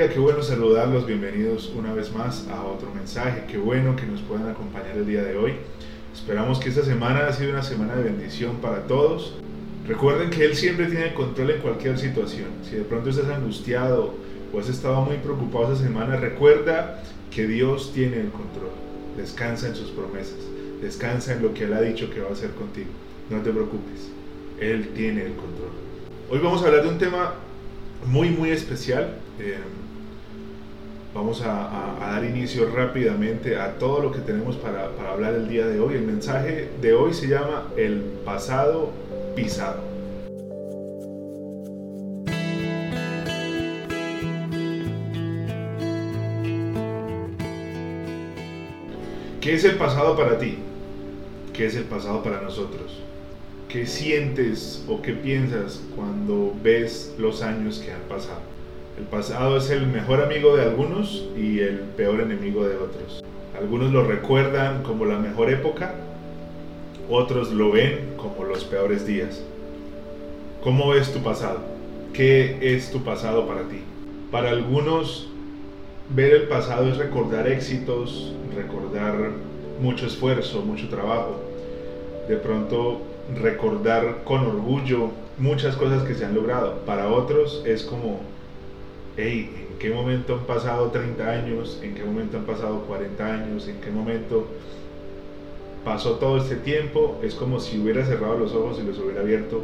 bendiga, qué bueno saludarlos, bienvenidos una vez más a otro mensaje, qué bueno que nos puedan acompañar el día de hoy. Esperamos que esta semana ha sido una semana de bendición para todos. Recuerden que Él siempre tiene control en cualquier situación. Si de pronto estás angustiado o has estado muy preocupado esta semana, recuerda que Dios tiene el control. Descansa en sus promesas, descansa en lo que Él ha dicho que va a hacer contigo. No te preocupes, Él tiene el control. Hoy vamos a hablar de un tema muy, muy especial. Eh, vamos a, dar inicio rápidamente a todo lo que tenemos para, para hablar el día de hoy. El mensaje de hoy se llama El pasado pisado. ¿Qué es el pasado para ti? ¿Qué es el pasado para nosotros? ¿Qué sientes o qué piensas cuando ves los años que han pasado? El pasado es el mejor amigo de algunos y el peor enemigo de otros. Algunos lo recuerdan como la mejor época, otros lo ven como los peores días. ¿Cómo ves tu pasado? ¿Qué es tu pasado para ti? Para algunos, ver el pasado es recordar éxitos, recordar mucho esfuerzo, mucho trabajo. De pronto recordar con orgullo muchas cosas que se han logrado. Para otros es como, hey, ¿en qué momento han pasado 30 años? ¿En qué momento han pasado 40 años? ¿En qué momento pasó todo este tiempo? Es como si hubiera cerrado los ojos y los hubiera abierto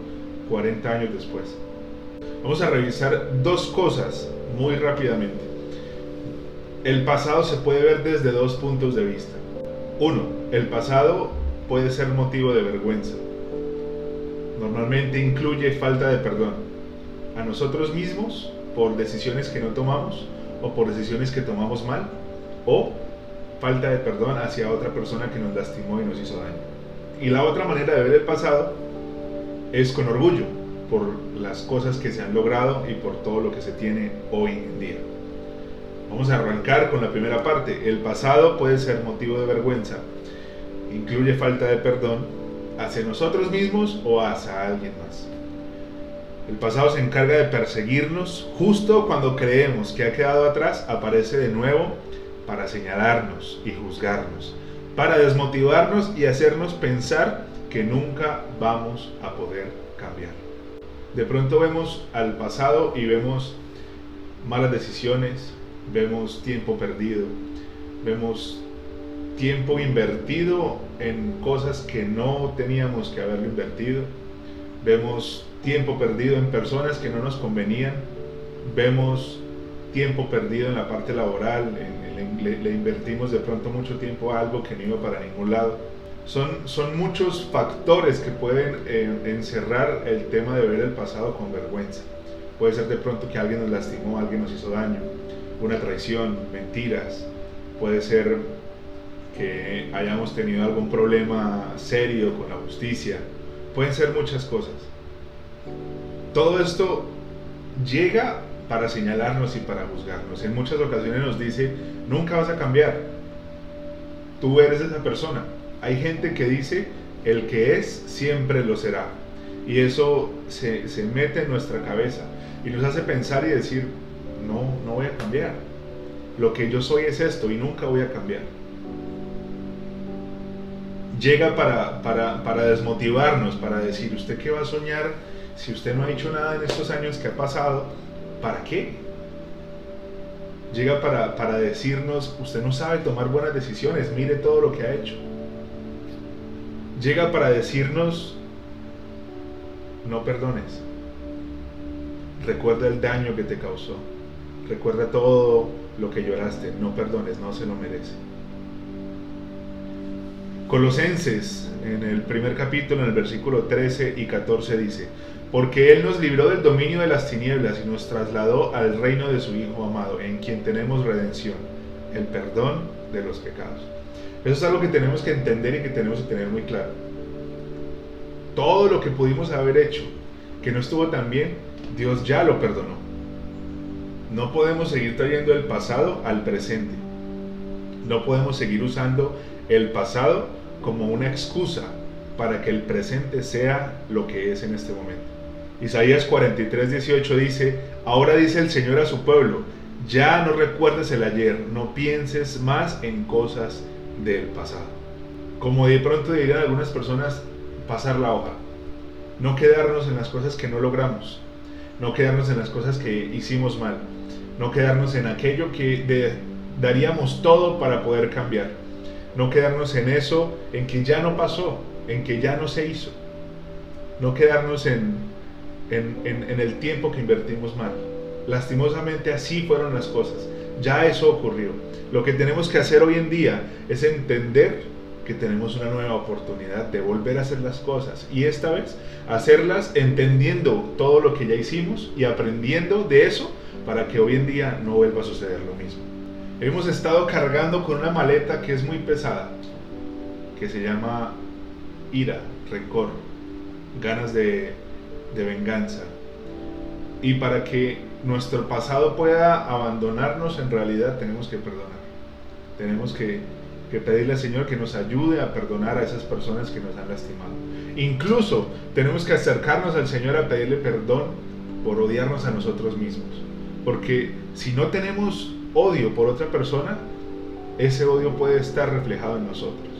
40 años después. Vamos a revisar dos cosas muy rápidamente. El pasado se puede ver desde dos puntos de vista. Uno, el pasado puede ser motivo de vergüenza normalmente incluye falta de perdón a nosotros mismos por decisiones que no tomamos o por decisiones que tomamos mal o falta de perdón hacia otra persona que nos lastimó y nos hizo daño. Y la otra manera de ver el pasado es con orgullo por las cosas que se han logrado y por todo lo que se tiene hoy en día. Vamos a arrancar con la primera parte. El pasado puede ser motivo de vergüenza, incluye falta de perdón hacia nosotros mismos o hacia alguien más. El pasado se encarga de perseguirnos justo cuando creemos que ha quedado atrás, aparece de nuevo para señalarnos y juzgarnos, para desmotivarnos y hacernos pensar que nunca vamos a poder cambiar. De pronto vemos al pasado y vemos malas decisiones, vemos tiempo perdido, vemos tiempo invertido en cosas que no teníamos que haberlo invertido. Vemos tiempo perdido en personas que no nos convenían. Vemos tiempo perdido en la parte laboral. le, invertimos de pronto mucho tiempo a algo que no iba para ningún lado. Son, son muchos factores que pueden eh, encerrar el tema de ver el pasado con vergüenza. Puede ser de pronto que alguien nos lastimó, alguien nos hizo daño, una traición, mentiras. Puede ser que hayamos tenido algún problema serio con la justicia. Pueden ser muchas cosas. Todo esto llega para señalarnos y para juzgarnos. En muchas ocasiones nos dice, nunca vas a cambiar. Tú eres esa persona. Hay gente que dice, el que es, siempre lo será. Y eso se, se mete en nuestra cabeza y nos hace pensar y decir, no, no voy a cambiar. Lo que yo soy es esto y nunca voy a cambiar llega para, para, desmotivarnos, para decir, ¿usted qué va a soñar si usted no ha hecho nada en estos años que ha pasado? ¿Para qué? Llega para, para decirnos, usted no sabe tomar buenas decisiones, mire todo lo que ha hecho. Llega para decirnos, no perdones. Recuerda el daño que te causó. Recuerda todo lo que lloraste. No perdones, no se lo merece. Colosenses, en el primer capítulo, en el versículo 13 y 14 dice, porque Él nos libró del dominio de las tinieblas y nos trasladó al reino de su Hijo amado, en quien tenemos redención, el perdón de los pecados. Eso es algo que tenemos que entender y que tenemos que tener muy claro. Todo lo que pudimos haber hecho que no estuvo tan bien, Dios ya lo perdonó. No podemos seguir trayendo el pasado al presente. No podemos seguir usando el pasado como una excusa para que el presente sea lo que es en este momento. Isaías 43, 18 dice, ahora dice el Señor a su pueblo, ya no recuerdes el ayer, no pienses más en cosas del pasado. Como de pronto dirían algunas personas, pasar la hoja. No quedarnos en las cosas que no logramos, no quedarnos en las cosas que hicimos mal, no quedarnos en aquello que daríamos todo para poder cambiar, no quedarnos en eso, en que ya no pasó, en que ya no se hizo, no quedarnos en, en, el tiempo que invertimos mal. Lastimosamente así fueron las cosas, ya eso ocurrió. Lo que tenemos que hacer hoy en día es entender que tenemos una nueva oportunidad de volver a hacer las cosas y esta vez hacerlas entendiendo todo lo que ya hicimos y aprendiendo de eso para que hoy en día no vuelva a suceder lo mismo. Hemos estado cargando con una maleta que es muy pesada, que se llama ira, rencor, ganas de, venganza. Y para que nuestro pasado pueda abandonarnos, en realidad tenemos que perdonar. Tenemos que pedirle al Señor que nos ayude a perdonar a esas personas que nos han lastimado. Incluso tenemos que acercarnos al Señor a pedirle perdón por odiarnos a nosotros mismos. Porque si no tenemos odio por otra persona, ese odio puede estar reflejado en nosotros.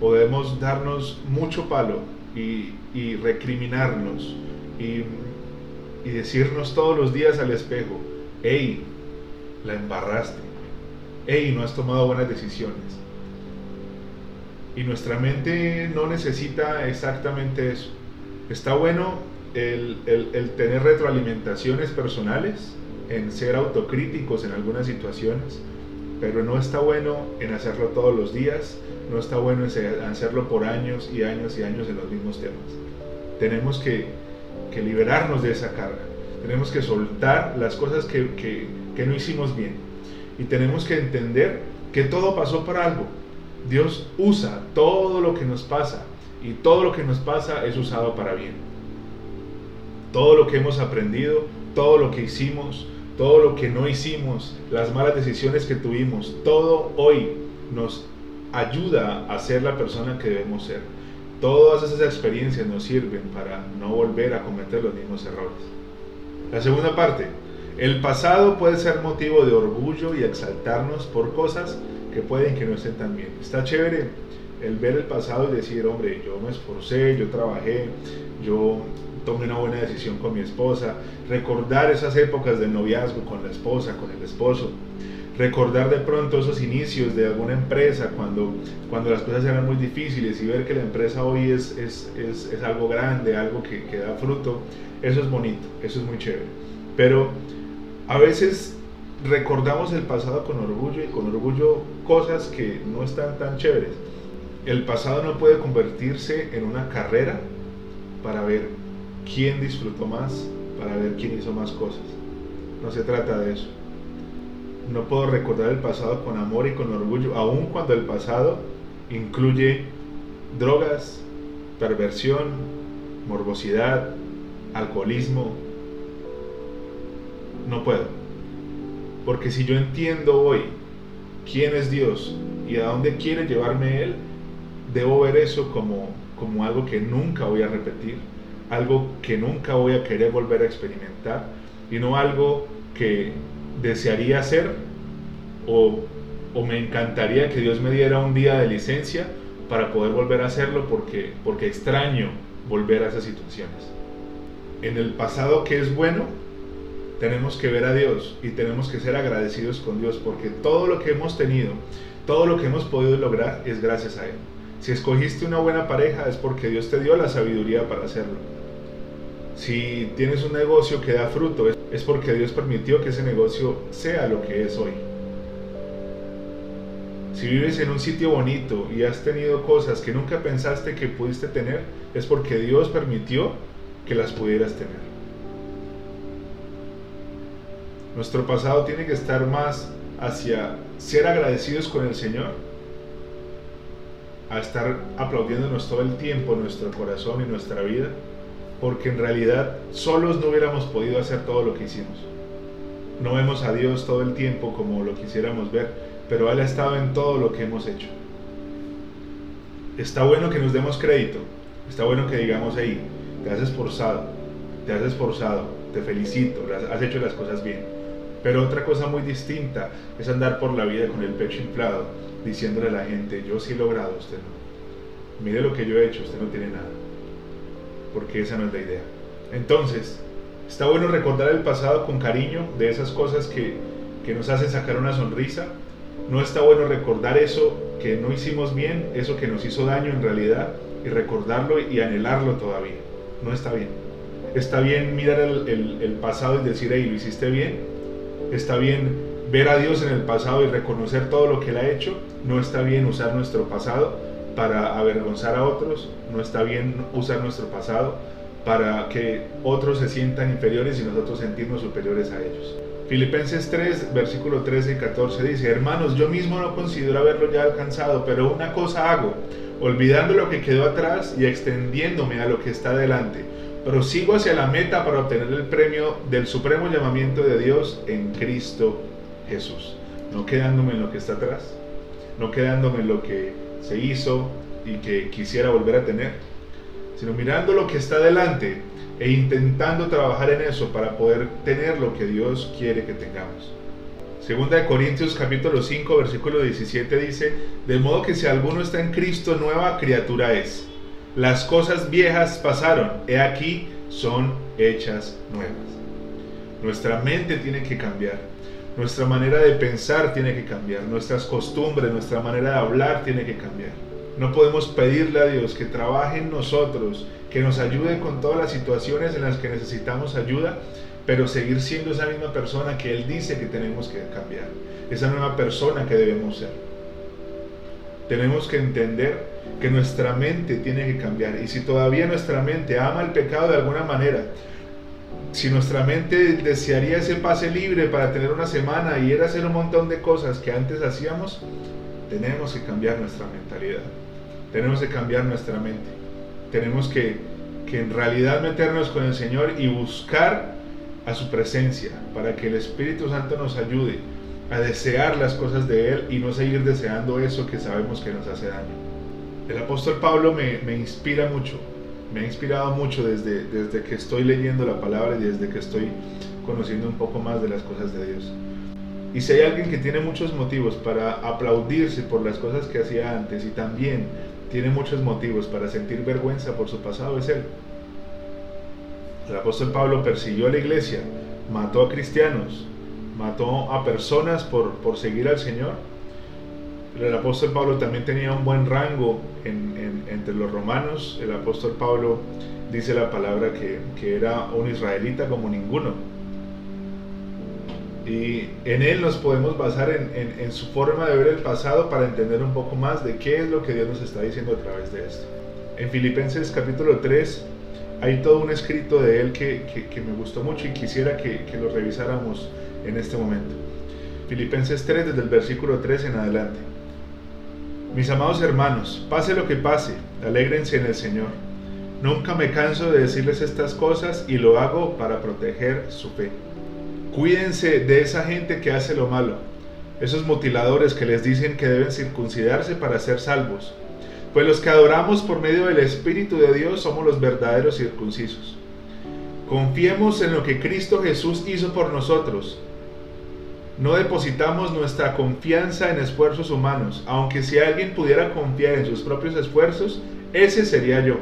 Podemos darnos mucho palo y, recriminarnos y, y decirnos todos los días al espejo, hey, la embarraste, hey, no has tomado buenas decisiones y nuestra mente no necesita exactamente eso. Está bueno el, tener retroalimentaciones personales, en ser autocríticos en algunas situaciones, pero no está bueno en hacerlo todos los días, no está bueno en hacerlo por años y años y años en los mismos temas. Tenemos que, liberarnos de esa carga, tenemos que soltar las cosas que no hicimos bien y tenemos que entender que todo pasó por algo, Dios usa todo lo que nos pasa y todo lo que nos pasa es usado para bien. Todo lo que hemos aprendido, todo lo que hicimos, todo lo que no hicimos, las malas decisiones que tuvimos, todo hoy nos ayuda a ser la persona que debemos ser. Todas esas experiencias nos sirven para no volver a cometer los mismos errores. La segunda parte, el pasado puede ser motivo de orgullo y exaltarnos por cosas que pueden que no estén tan bien. Está chévere el ver el pasado y decir, hombre, yo me esforcé, yo trabajé, yo tomé una buena decisión con mi esposa, recordar esas épocas del noviazgo con la esposa, con el esposo, recordar de pronto esos inicios de alguna empresa cuando, cuando las cosas eran muy difíciles y ver que la empresa hoy es, es, es, es algo grande, algo que, que da fruto, eso es bonito, eso es muy chévere. Pero a veces recordamos el pasado con orgullo y con orgullo cosas que no están tan chéveres. El pasado no puede convertirse en una carrera para ver quién disfrutó más, para ver quién hizo más cosas. No se trata de eso. No puedo recordar el pasado con amor y con orgullo, aun cuando el pasado incluye drogas, perversión, morbosidad, alcoholismo. No puedo. Porque si yo entiendo hoy quién es Dios y a dónde quiere llevarme Él, debo ver eso como, como algo que nunca voy a repetir, algo que nunca voy a querer volver a experimentar y no algo que desearía hacer o, o me encantaría que Dios me diera un día de licencia para poder volver a hacerlo porque, porque extraño volver a esas situaciones. En el pasado que es bueno, tenemos que ver a Dios y tenemos que ser agradecidos con Dios porque todo lo que hemos tenido, todo lo que hemos podido lograr es gracias a Él. Si escogiste una buena pareja es porque Dios te dio la sabiduría para hacerlo. Si tienes un negocio que da fruto es porque Dios permitió que ese negocio sea lo que es hoy. Si vives en un sitio bonito y has tenido cosas que nunca pensaste que pudiste tener, es porque Dios permitió que las pudieras tener. Nuestro pasado tiene que estar más hacia ser agradecidos con el Señor, a estar aplaudiéndonos todo el tiempo nuestro corazón y nuestra vida, porque en realidad solos no hubiéramos podido hacer todo lo que hicimos. No vemos a Dios todo el tiempo como lo quisiéramos ver, pero Él ha estado en todo lo que hemos hecho. Está bueno que nos demos crédito, está bueno que digamos ahí, te has esforzado, te has esforzado, te felicito, has hecho las cosas bien. Pero otra cosa muy distinta es andar por la vida con el pecho inflado, diciéndole a la gente, yo sí he logrado, usted no. Mire lo que yo he hecho, usted no tiene nada. Porque esa no es la idea. Entonces, está bueno recordar el pasado con cariño de esas cosas que, que nos hacen sacar una sonrisa. No está bueno recordar eso que no hicimos bien, eso que nos hizo daño en realidad, y recordarlo y anhelarlo todavía. No está bien. Está bien mirar el, pasado y decir, hey, lo hiciste bien. Está bien ver a Dios en el pasado y reconocer todo lo que Él ha hecho. No está bien usar nuestro pasado para avergonzar a otros. No está bien usar nuestro pasado para que otros se sientan inferiores y nosotros sentirnos superiores a ellos. Filipenses 3, versículo 13 y 14 dice, hermanos, yo mismo no considero haberlo ya alcanzado, pero una cosa hago, olvidando lo que quedó atrás y extendiéndome a lo que está delante. Prosigo hacia la meta para obtener el premio del supremo llamamiento de Dios en Cristo Jesús. No quedándome en lo que está atrás, no quedándome en lo que se hizo y que quisiera volver a tener, sino mirando lo que está delante e intentando trabajar en eso para poder tener lo que Dios quiere que tengamos. Segunda de Corintios capítulo 5 versículo 17 dice, de modo que si alguno está en Cristo nueva criatura es. Las cosas viejas pasaron, he aquí son hechas nuevas. Nuestra mente tiene que cambiar, nuestra manera de pensar tiene que cambiar, nuestras costumbres, nuestra manera de hablar tiene que cambiar. No podemos pedirle a Dios que trabaje en nosotros que nos ayude con todas las situaciones en las que necesitamos ayuda, pero seguir siendo esa misma persona que Él dice que tenemos que cambiar, esa nueva persona que debemos ser. Tenemos que entender que nuestra mente tiene que cambiar y si todavía nuestra mente ama el pecado de alguna manera, si nuestra mente desearía ese pase libre para tener una semana y ir a hacer un montón de cosas que antes hacíamos, tenemos que cambiar nuestra mentalidad. Tenemos que cambiar nuestra mente tenemos que, en realidad meternos con el Señor y buscar a su presencia para que el Espíritu Santo nos ayude a desear las cosas de Él y no seguir deseando eso que sabemos que nos hace daño. El apóstol Pablo me, me inspira mucho, me ha inspirado mucho desde, desde que estoy leyendo la palabra y desde que estoy conociendo un poco más de las cosas de Dios. Y si hay alguien que tiene muchos motivos para aplaudirse por las cosas que hacía antes y también tiene muchos motivos para sentir vergüenza por su pasado es él. El apóstol Pablo persiguió a la iglesia, mató a cristianos, mató a personas por, por seguir al Señor. El apóstol Pablo también tenía un buen rango entre los romanos. El apóstol Pablo dice la palabra que, que era un israelita como ninguno y en él nos podemos basar en, su forma de ver el pasado para entender un poco más de qué es lo que Dios nos está diciendo a través de esto. En Filipenses capítulo 3 hay todo un escrito de él que, me gustó mucho y quisiera que, que, lo revisáramos en este momento. Filipenses 3 desde el versículo 3 en adelante. Mis amados hermanos, pase lo que pase, alégrense en el Señor. Nunca me canso de decirles estas cosas y lo hago para proteger su fe. Cuídense de esa gente que hace lo malo, esos mutiladores que les dicen que deben circuncidarse para ser salvos. Pues los que adoramos por medio del Espíritu de Dios somos los verdaderos circuncisos. Confiemos en lo que Cristo Jesús hizo por nosotros. No depositamos nuestra confianza en esfuerzos humanos, aunque si alguien pudiera confiar en sus propios esfuerzos, ese sería yo.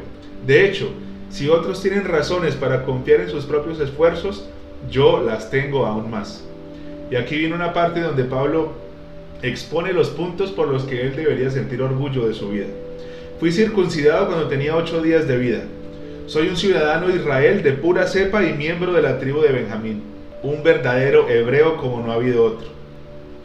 De hecho, si otros tienen razones para confiar en sus propios esfuerzos, yo las tengo aún más. Y aquí viene una parte donde Pablo expone los puntos por los que él debería sentir orgullo de su vida. Fui circuncidado cuando tenía ocho días de vida. Soy un ciudadano de Israel de pura cepa y miembro de la tribu de Benjamín, un verdadero hebreo como no ha habido otro.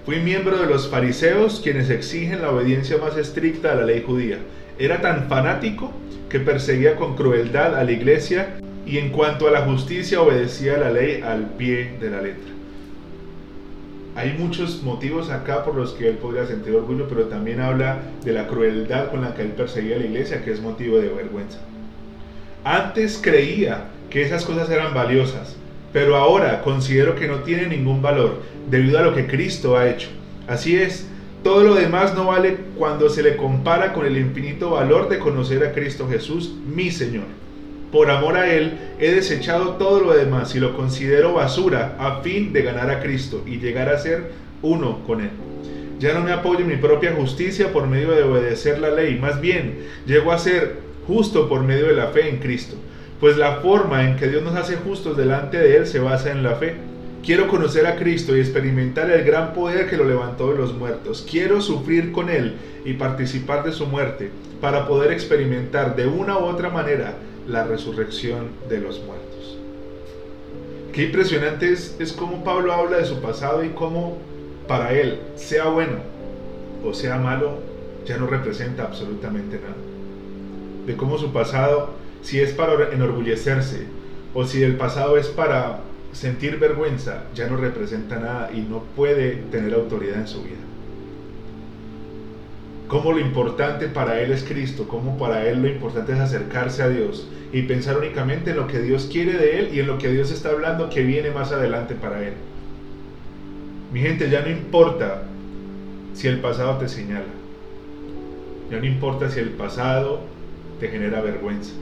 Fui miembro de los fariseos quienes exigen la obediencia más estricta a la ley judía. Era tan fanático que perseguía con crueldad a la iglesia y en cuanto a la justicia obedecía la ley al pie de la letra. Hay muchos motivos acá por los que él podría sentir orgullo, pero también habla de la crueldad con la que él perseguía a la iglesia, que es motivo de vergüenza. Antes creía que esas cosas eran valiosas, pero ahora considero que no tienen ningún valor debido a lo que Cristo ha hecho. Así es, todo lo demás no vale cuando se le compara con el infinito valor de conocer a Cristo Jesús, mi Señor. Por amor a Él he desechado todo lo demás y lo considero basura a fin de ganar a Cristo y llegar a ser uno con Él. Ya no me apoyo en mi propia justicia por medio de obedecer la ley, más bien llego a ser justo por medio de la fe en Cristo. Pues la forma en que Dios nos hace justos delante de Él se basa en la fe. Quiero conocer a Cristo y experimentar el gran poder que lo levantó de los muertos. Quiero sufrir con Él y participar de su muerte para poder experimentar de una u otra manera la resurrección de los muertos. Qué impresionante es, es cómo Pablo habla de su pasado y cómo para él, sea bueno o sea malo, ya no representa absolutamente nada. De cómo su pasado, si es para enorgullecerse o si el pasado es para sentir vergüenza, ya no representa nada y no puede tener autoridad en su vida. Cómo lo importante para él es Cristo, cómo para él lo importante es acercarse a Dios y pensar únicamente en lo que Dios quiere de él y en lo que Dios está hablando que viene más adelante para él. Mi gente, ya no importa si el pasado te señala. Ya no importa si el pasado te genera vergüenza.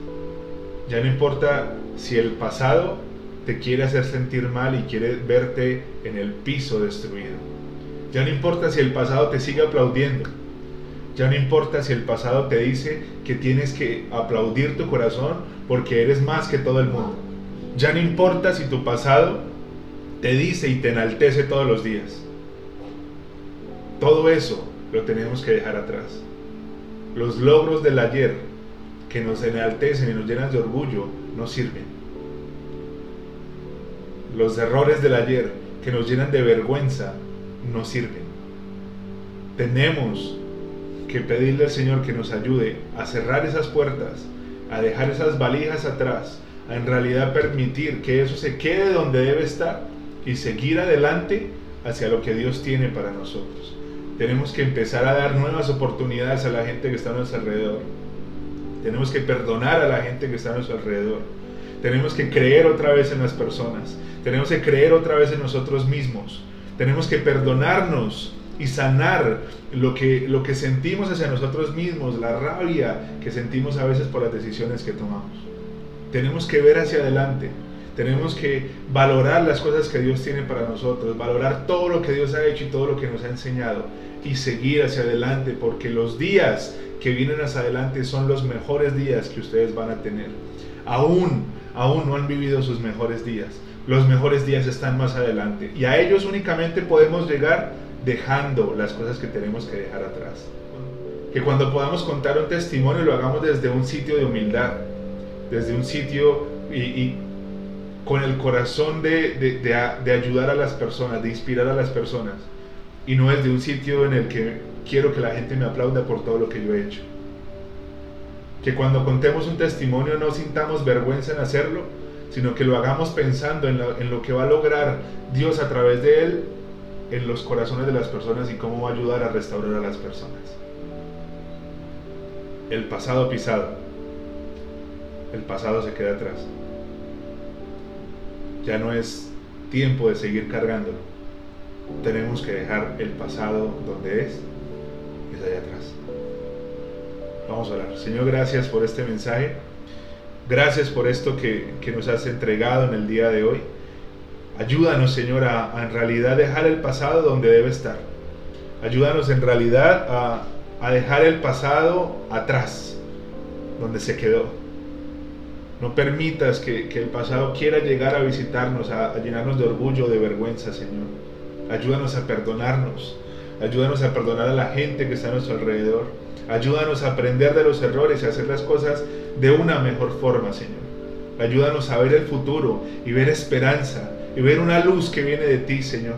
Ya no importa si el pasado te quiere hacer sentir mal y quiere verte en el piso destruido. Ya no importa si el pasado te sigue aplaudiendo. Ya no importa si el pasado te dice que tienes que aplaudir tu corazón porque eres más que todo el mundo. Ya no importa si tu pasado te dice y te enaltece todos los días. Todo eso lo tenemos que dejar atrás. Los logros del ayer que nos enaltecen y nos llenan de orgullo no sirven. Los errores del ayer que nos llenan de vergüenza no sirven. Tenemos que pedirle al Señor que nos ayude a cerrar esas puertas, a dejar esas valijas atrás, a en realidad permitir que eso se quede donde debe estar y seguir adelante hacia lo que Dios tiene para nosotros. Tenemos que empezar a dar nuevas oportunidades a la gente que está a nuestro alrededor. Tenemos que perdonar a la gente que está a nuestro alrededor. Tenemos que creer otra vez en las personas. Tenemos que creer otra vez en nosotros mismos. Tenemos que perdonarnos y sanar lo que, lo que sentimos hacia nosotros mismos, la rabia que sentimos a veces por las decisiones que tomamos. Tenemos que ver hacia adelante. Tenemos que valorar las cosas que Dios tiene para nosotros, valorar todo lo que Dios ha hecho y todo lo que nos ha enseñado y seguir hacia adelante, porque los días que vienen hacia adelante son los mejores días que ustedes van a tener. Aún, aún no han vivido sus mejores días. Los mejores días están más adelante y a ellos únicamente podemos llegar dejando las cosas que tenemos que dejar atrás. Que cuando podamos contar un testimonio lo hagamos desde un sitio de humildad, desde un sitio y, con el corazón de, de, ayudar a las personas, de inspirar a las personas, y no es de un sitio en el que quiero que la gente me aplauda por todo lo que yo he hecho. Que cuando contemos un testimonio no sintamos vergüenza en hacerlo, sino que lo hagamos pensando en lo, en lo que va a lograr Dios a través de él en los corazones de las personas y cómo va ayudar a restaurar a las personas. El pasado pisado, el pasado se queda atrás. Ya no es tiempo de seguir cargándolo. Tenemos que dejar el pasado donde es, es allá atrás. Vamos a orar. Señor, gracias por este mensaje. Gracias por esto que, nos has entregado en el día de hoy. Ayúdanos, Señor, a, en realidad dejar el pasado donde debe estar. Ayúdanos en realidad a, a dejar el pasado atrás, donde se quedó no permitas que, el pasado quiera llegar a visitarnos, a, llenarnos de orgullo, de vergüenza, Señor. Ayúdanos a perdonarnos. Ayúdanos a perdonar a la gente que está a nuestro alrededor. Ayúdanos a aprender de los errores y a hacer las cosas de una mejor forma, Señor. Ayúdanos a ver el futuro y ver esperanza y ver una luz que viene de ti, Señor.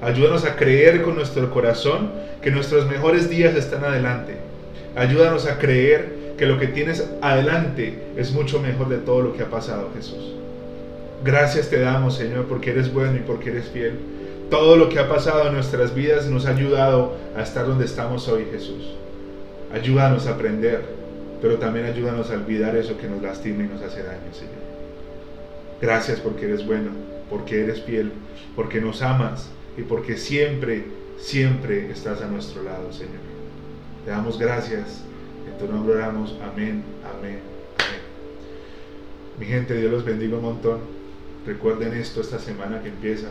Ayúdanos a creer con nuestro corazón que nuestros mejores días están adelante. Ayúdanos a creer que lo que tienes adelante es mucho mejor de todo lo que ha pasado, Jesús. Gracias te damos, Señor, porque eres bueno y porque eres fiel. Todo lo que ha pasado en nuestras vidas nos ha ayudado a estar donde estamos hoy, Jesús. Ayúdanos a aprender, pero también ayúdanos a olvidar eso que nos lastima y nos hace daño, Señor. Gracias porque eres bueno, porque eres fiel, porque nos amas y porque siempre, siempre estás a nuestro lado, Señor. Te damos gracias tu nombre oramos. Amén, amén, amén. Mi gente, Dios los bendiga un montón. Recuerden esto esta semana que empieza.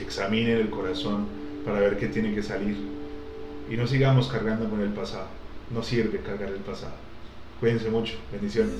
Examinen el corazón para ver qué tiene que salir. Y no sigamos cargando con el pasado. No sirve cargar el pasado. Cuídense mucho. Bendiciones.